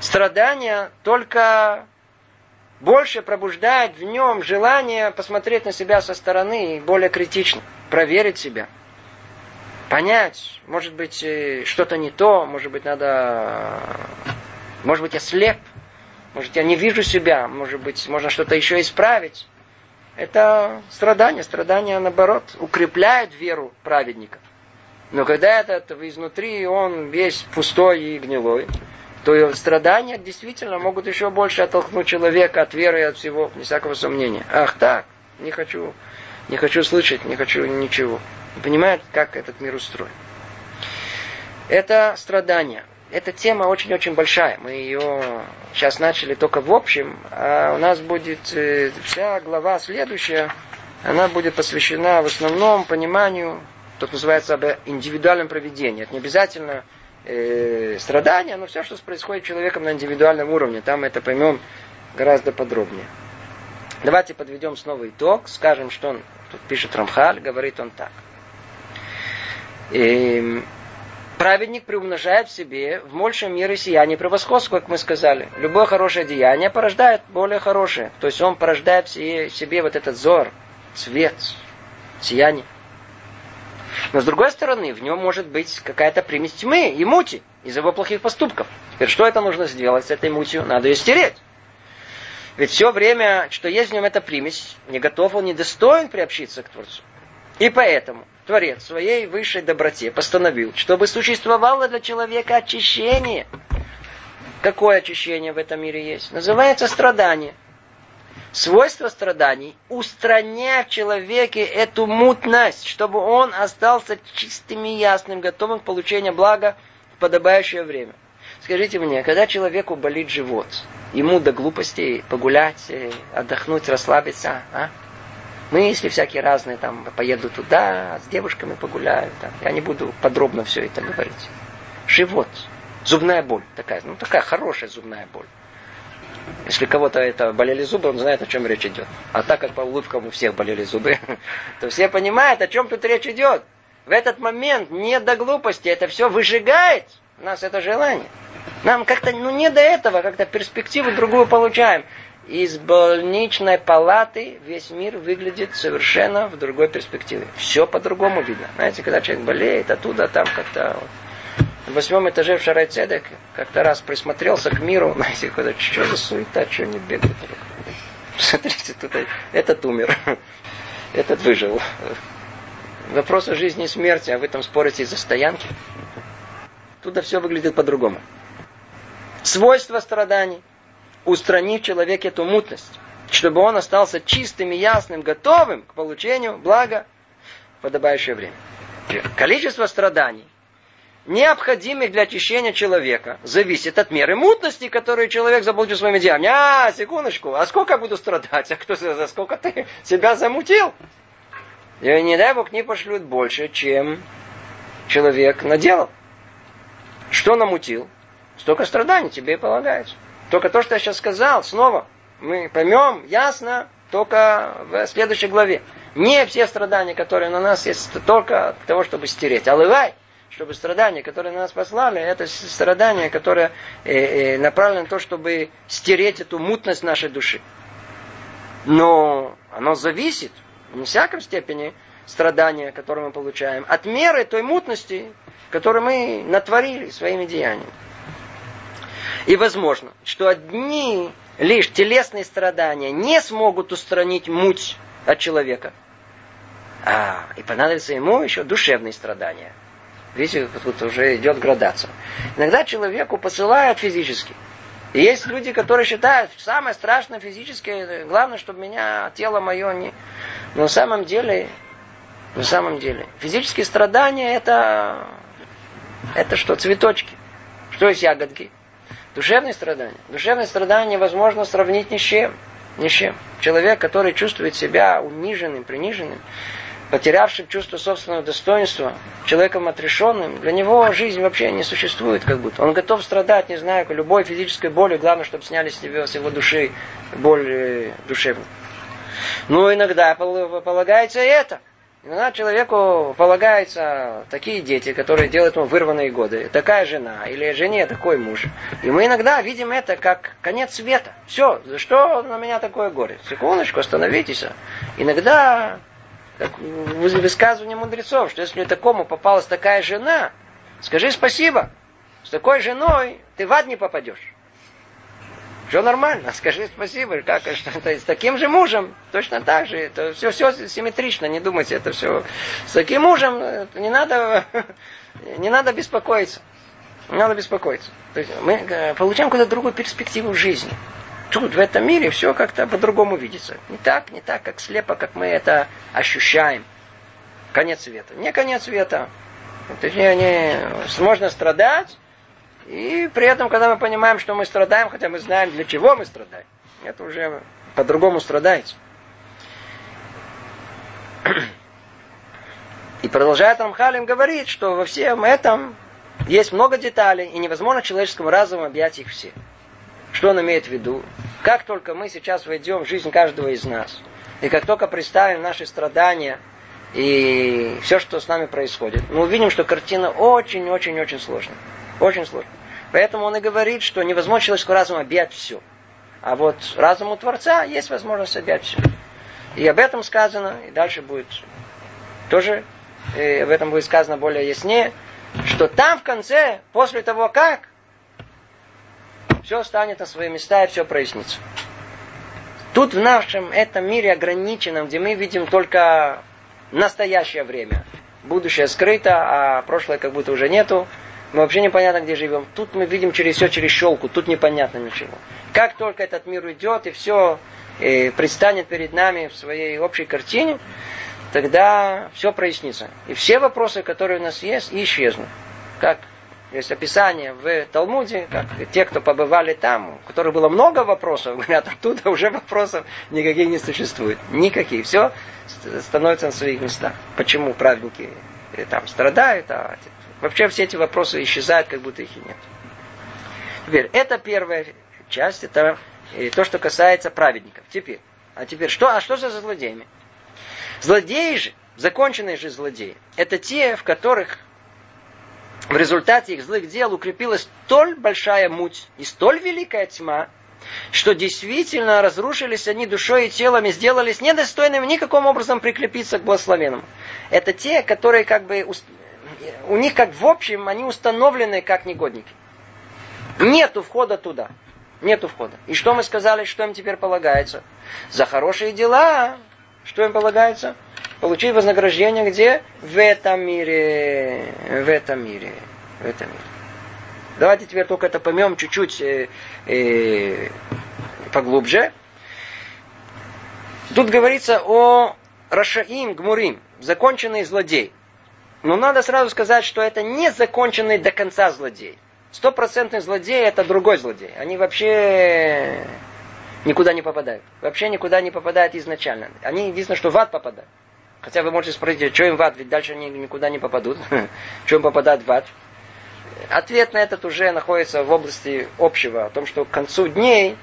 [SPEAKER 1] страдания только больше пробуждает в нем желание посмотреть на себя со стороны и более критично, проверить себя. Понять, может быть, э, что-то не то, может быть, надо... Может быть, я слеп, может, я не вижу себя, может быть, можно что-то еще исправить. Это страдание. Страдание, наоборот, укрепляет веру праведника. Но когда этот изнутри он весь пустой и гнилой, то страдания действительно могут еще больше оттолкнуть человека от веры и от всего, без всякого сомнения. Ах так, не хочу, не хочу слышать, не хочу ничего. Не понимает, как этот мир устроен. Это страдания. Эта тема очень-очень большая. Мы ее сейчас начали только в общем, а у нас будет э, вся глава следующая, она будет посвящена в основном пониманию, то, называется, об индивидуальном проведении. Это не обязательно э, страдания, но все, что происходит с человеком на индивидуальном уровне. Там это поймем гораздо подробнее. Давайте подведем снова итог, скажем, что он тут пишет Рамхаль, говорит он так. И, эм, праведник приумножает в себе в большем мире сияние превосходства, как мы сказали. Любое хорошее деяние порождает более хорошее. То есть он порождает в себе вот этот зор, свет, сияние. Но с другой стороны, в нем может быть какая-то примесь тьмы и мути из его плохих поступков. Теперь что это нужно сделать с этой мутью? Надо ее стереть. Ведь все время, что есть в нем эта примесь, не готов он, не достоин приобщиться к Творцу. И поэтому Творец своей высшей доброте постановил, чтобы существовало для человека очищение. Какое очищение в этом мире есть? Называется страдание. Свойство страданий – устранять в человеке эту мутность, чтобы он остался чистым и ясным, готовым к получению блага в подобающее время. Скажите мне, когда человеку болит живот, ему до глупости погулять, э, отдохнуть, расслабиться, а? мысли всякие разные, там, поеду туда, с девушками погуляю. Там. Я не буду подробно все это говорить. Живот, зубная боль такая, ну такая хорошая зубная боль. Если кого-то это болели зубы, он знает, о чем речь идет. А так как по улыбкам у всех болели зубы, то все понимают, о чем тут речь идет. В этот момент не до глупости, это все выжигает у нас это желание. Нам как-то, ну не до этого, как-то перспективу другую получаем из больничной палаты весь мир выглядит совершенно в другой перспективе. Все по-другому видно. Знаете, когда человек болеет, оттуда там как-то... В восьмом этаже в Шарайцедек как-то раз присмотрелся к миру. Знаете, когда что за суета, что не бегают. Смотрите, тут этот умер. Этот выжил. Вопрос о жизни и смерти, а вы там спорите из-за стоянки. Туда все выглядит по-другому. Свойства страданий – устранив в человеке эту мутность, чтобы он остался чистым и ясным, готовым к получению блага в подобающее время. Количество страданий, необходимых для очищения человека, зависит от меры мутности, которую человек заблудил своими делами. А, секундочку, а сколько я буду страдать? А кто, за сколько ты себя замутил? И не дай Бог не пошлют больше, чем человек наделал. Что намутил? Столько страданий тебе и полагается. Только то, что я сейчас сказал, снова мы поймем ясно только в следующей главе. Не все страдания, которые на нас есть, только для того, чтобы стереть. Алывай, чтобы страдания, которые на нас послали, это страдания, которые э, э, направлены на то, чтобы стереть эту мутность нашей души. Но оно зависит, в не всяком степени, страдания, которые мы получаем, от меры той мутности, которую мы натворили своими деяниями. И возможно, что одни лишь телесные страдания не смогут устранить муть от человека. А, и понадобится ему еще душевные страдания. Видите, тут уже идет градация. Иногда человеку посылают физически. И есть люди, которые считают, самое страшное физическое, главное, чтобы меня, тело мое не... Но на самом деле, на самом деле, физические страдания это, это что, цветочки. Что есть ягодки? Душевные страдания. Душевные страдания невозможно сравнить ни с чем. Ни с чем. Человек, который чувствует себя униженным, приниженным, потерявшим чувство собственного достоинства, человеком отрешенным, для него жизнь вообще не существует как будто. Он готов страдать, не знаю, любой физической болью, главное, чтобы сняли с него, с его души боль э, душевную. Но иногда полагается и это. Иногда человеку полагаются такие дети, которые делают ему вырванные годы, такая жена или жене такой муж. И мы иногда видим это как конец света. Все, за что на меня такое горе? Секундочку, остановитесь. Иногда высказывание мудрецов, что если такому попалась такая жена, скажи спасибо. С такой женой ты в ад не попадешь. Все нормально, скажи спасибо, как, что, то с таким же мужем, точно так же, это все, все симметрично, не думайте, это все. С таким мужем не надо, не надо беспокоиться. Не надо беспокоиться. То есть мы э, получаем какую-то другую перспективу жизни. Тут, в этом мире, все как-то по-другому видится. Не так, не так, как слепо, как мы это ощущаем. Конец света. Не конец света. Это не, можно страдать, и при этом, когда мы понимаем, что мы страдаем, хотя мы знаем, для чего мы страдаем, это уже по-другому страдаете. И продолжает Рамхалим говорить, что во всем этом есть много деталей, и невозможно человеческому разуму объять их все. Что он имеет в виду? Как только мы сейчас войдем в жизнь каждого из нас, и как только представим наши страдания и все, что с нами происходит, мы увидим, что картина очень-очень-очень сложная. Очень сложно. Поэтому он и говорит, что невозможно человеческому разуму объять все. А вот разуму Творца есть возможность объять все. И об этом сказано, и дальше будет тоже, и об этом будет сказано более яснее, что там в конце, после того как, все станет на свои места и все прояснится. Тут в нашем этом мире ограниченном, где мы видим только настоящее время, будущее скрыто, а прошлое как будто уже нету, мы вообще непонятно, где живем. Тут мы видим через все через щелку, тут непонятно ничего. Как только этот мир уйдет, и все э, предстанет перед нами в своей общей картине, тогда все прояснится. И все вопросы, которые у нас есть, исчезнут. Как есть описание в Талмуде, как те, кто побывали там, у которых было много вопросов, говорят, оттуда уже вопросов никаких не существует. Никаких. Все становится на своих местах. Почему праведники э, там страдают, а вообще все эти вопросы исчезают, как будто их и нет. Теперь, это первая часть, это э, то, что касается праведников. Теперь, а теперь, что, а что за злодеями? Злодеи же, законченные же злодеи, это те, в которых в результате их злых дел укрепилась столь большая муть и столь великая тьма, что действительно разрушились они душой и телом и сделались недостойными никаким образом прикрепиться к благословенному. Это те, которые как бы у них как в общем они установлены как негодники. Нету входа туда. Нету входа. И что мы сказали, что им теперь полагается? За хорошие дела. Что им полагается? Получить вознаграждение где? В этом мире. В этом мире. В этом мире. Давайте теперь только это поймем чуть-чуть э, э, поглубже. Тут говорится о Рашаим Гмурим, законченный злодей. Но надо сразу сказать, что это не законченный до конца злодей. Стопроцентный злодей это другой злодей. Они вообще никуда не попадают. Вообще никуда не попадают изначально. Они единственное, что в ад попадают. Хотя вы можете спросить, что им в ад, ведь дальше они никуда не попадут. Что им попадают в ад? Ответ на этот уже находится в области общего, о том, что к концу дней,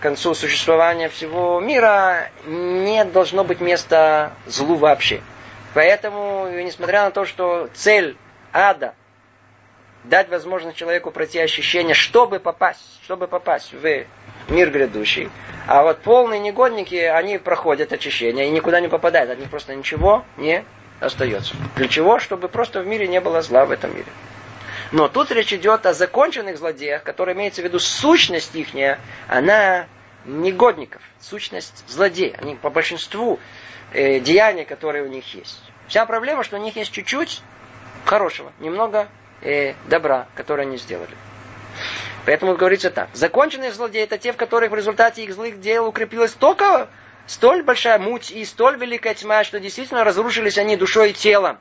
[SPEAKER 1] к концу существования всего мира не должно быть места злу вообще. Поэтому, несмотря на то, что цель ада дать возможность человеку пройти ощущение, чтобы попасть, чтобы попасть в мир грядущий. А вот полные негодники, они проходят очищение и никуда не попадают. От них просто ничего не остается. Для чего? Чтобы просто в мире не было зла в этом мире. Но тут речь идет о законченных злодеях, которые имеется в виду сущность ихняя, она негодников, сущность злодеев. Они по большинству э, деяний, которые у них есть. Вся проблема, что у них есть чуть-чуть хорошего, немного э, добра, которое они сделали. Поэтому говорится так. Законченные злодеи это те, в которых в результате их злых дел укрепилась только столь большая муть и столь великая тьма, что действительно разрушились они душой и телом.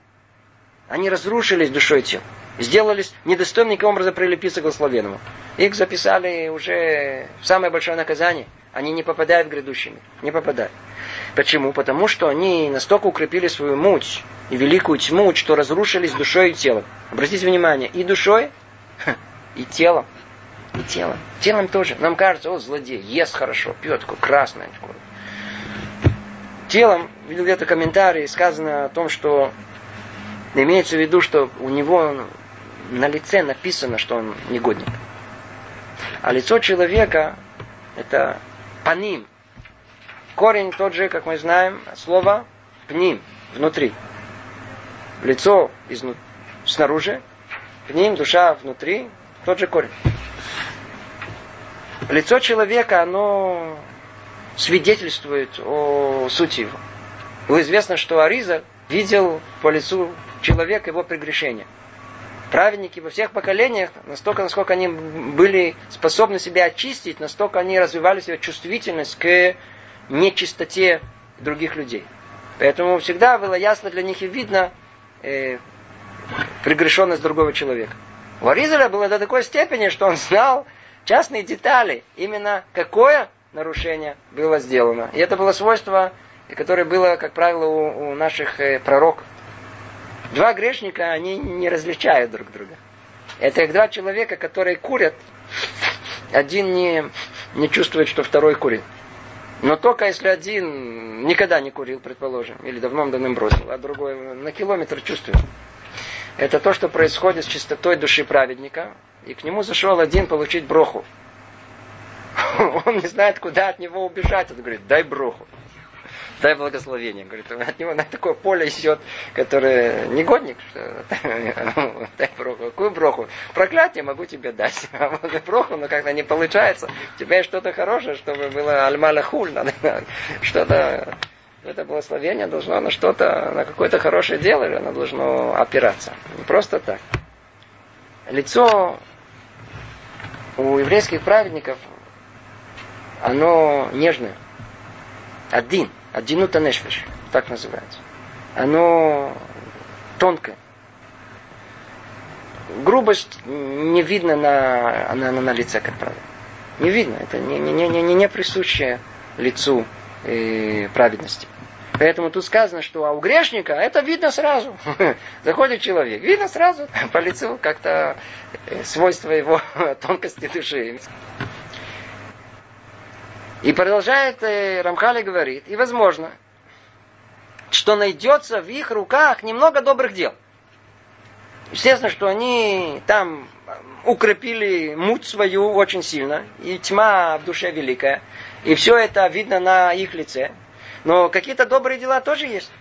[SPEAKER 1] Они разрушились душой и телом. Сделались недостойным образом прилепиться к благословенному. Их записали уже в самое большое наказание. Они не попадают в грядущий мир. Не попадают. Почему? Потому что они настолько укрепили свою муть и великую тьму, что разрушились душой и телом. Обратите внимание, и душой, и телом. И телом. Телом тоже. Нам кажется, о, злодей, ест хорошо, пьет такое красное. Такое. Телом, видел где-то комментарий, сказано о том, что имеется в виду, что у него на лице написано, что он негодник. А лицо человека это паним. Корень тот же, как мы знаем, слово пним, внутри. Лицо изнут... снаружи, пним, душа внутри, тот же корень. Лицо человека, оно свидетельствует о сути его. Было известно, что Ариза видел по лицу человека его прегрешения. Праведники во всех поколениях, настолько, насколько они были способны себя очистить, настолько они развивали свою чувствительность к нечистоте других людей. Поэтому всегда было ясно для них и видно э, прегрешенность другого человека. У Аризеля было до такой степени, что он знал частные детали, именно какое нарушение было сделано. И это было свойство, которое было, как правило, у, у наших э, пророков. Два грешника, они не различают друг друга. Это как два человека, которые курят. Один не, не чувствует, что второй курит. Но только если один никогда не курил, предположим, или давно-давно бросил, а другой на километр чувствует. Это то, что происходит с чистотой души праведника. И к нему зашел один получить броху. Он не знает, куда от него убежать. Он говорит, дай броху дай благословение. Говорит, от него на такое поле идет, которое негодник. Что, дай броху. Какую броху? Проклятие могу тебе дать. А броху, но как-то не получается. У тебя есть что-то хорошее, чтобы было альмаля хуль. Что-то это благословение должно на что-то, на какое-то хорошее дело, или оно должно опираться. Не просто так. Лицо у еврейских праведников, оно нежное. Один. Одинута нешвиш. Так называется. Оно тонкое. Грубость не видно на, на, на, на лице, как правило. Не видно. Это не, не, не, не, не присущее лицу э, праведности. Поэтому тут сказано, что а у грешника это видно сразу. Заходит человек, видно сразу по лицу как-то э, свойство его тонкости души. И продолжает э, Рамхали говорит, и возможно, что найдется в их руках немного добрых дел. Естественно, что они там укрепили муть свою очень сильно, и тьма в душе великая, и все это видно на их лице. Но какие-то добрые дела тоже есть.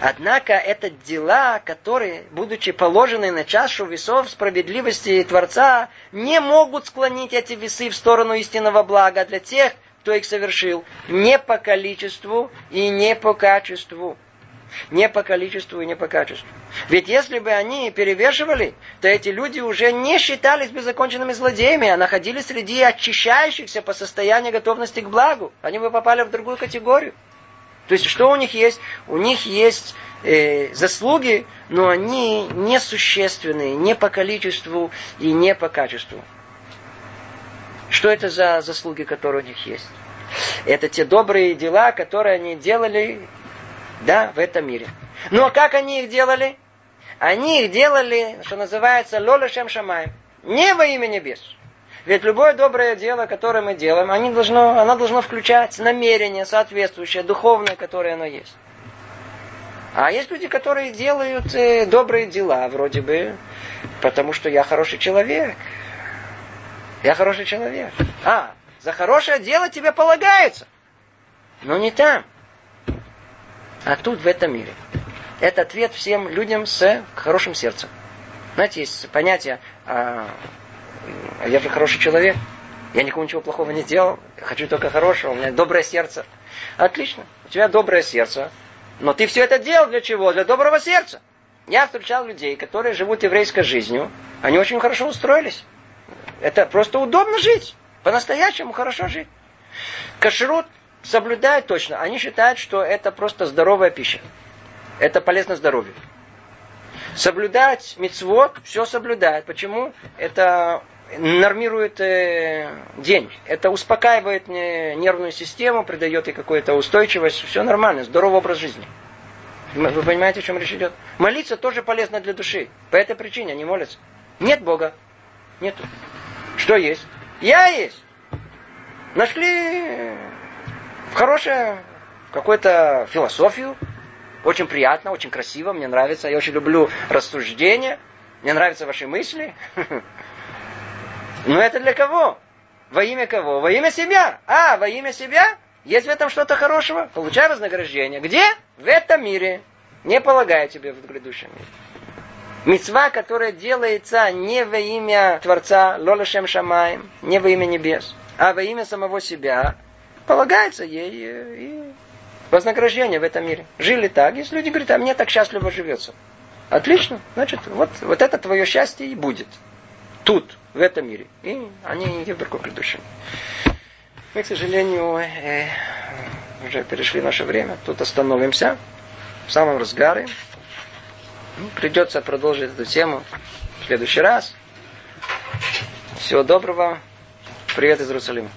[SPEAKER 1] Однако это дела, которые, будучи положены на чашу весов справедливости Творца, не могут склонить эти весы в сторону истинного блага для тех, кто их совершил, не по количеству и не по качеству. Не по количеству и не по качеству. Ведь если бы они перевешивали, то эти люди уже не считались бы злодеями, а находились среди очищающихся по состоянию готовности к благу. Они бы попали в другую категорию. То есть, что у них есть? У них есть э, заслуги, но они несущественные, не по количеству и не по качеству. Что это за заслуги, которые у них есть? Это те добрые дела, которые они делали, да, в этом мире. Но как они их делали? Они их делали, что называется, лолешем шамай. Не во имя небес. Ведь любое доброе дело, которое мы делаем, они должно, оно должно включать намерение соответствующее, духовное, которое оно есть. А есть люди, которые делают э, добрые дела, вроде бы, потому что я хороший человек. Я хороший человек. А, за хорошее дело тебе полагается. Но не там. А тут, в этом мире. Это ответ всем людям с хорошим сердцем. Знаете, есть понятие, а, я же хороший человек, я никому ничего плохого не делал, хочу только хорошего, у меня доброе сердце. Отлично, у тебя доброе сердце, но ты все это делал для чего? Для доброго сердца. Я встречал людей, которые живут еврейской жизнью, они очень хорошо устроились. Это просто удобно жить. По-настоящему хорошо жить. Кашрут соблюдают точно. Они считают, что это просто здоровая пища. Это полезно здоровью. Соблюдать мицвод, все соблюдает. Почему? Это нормирует э, день. Это успокаивает э, нервную систему, придает ей какую-то устойчивость. Все нормально, здоровый образ жизни. Вы понимаете, о чем речь идет? Молиться тоже полезно для души. По этой причине они молятся. Нет Бога. Нету. Что есть? Я есть. Нашли хорошую какую-то философию. Очень приятно, очень красиво, мне нравится. Я очень люблю рассуждения. Мне нравятся ваши мысли. Но это для кого? Во имя кого? Во имя себя. А, во имя себя? Есть в этом что-то хорошего? Получай вознаграждение. Где? В этом мире. Не полагаю тебе в грядущем мире. Мецва, которая делается не во имя Творца, Лолашем Шамаем, не во имя небес, а во имя самого себя, полагается ей и вознаграждение в этом мире. Жили так. Если люди говорят, а мне так счастливо живется. Отлично. Значит, вот, вот это твое счастье и будет. Тут, в этом мире. И они не в другом предыдущем. Мы, к сожалению, э, уже перешли наше время. Тут остановимся. В самом разгаре. Ну, придется продолжить эту тему в следующий раз. Всего доброго. Привет из Иерусалима.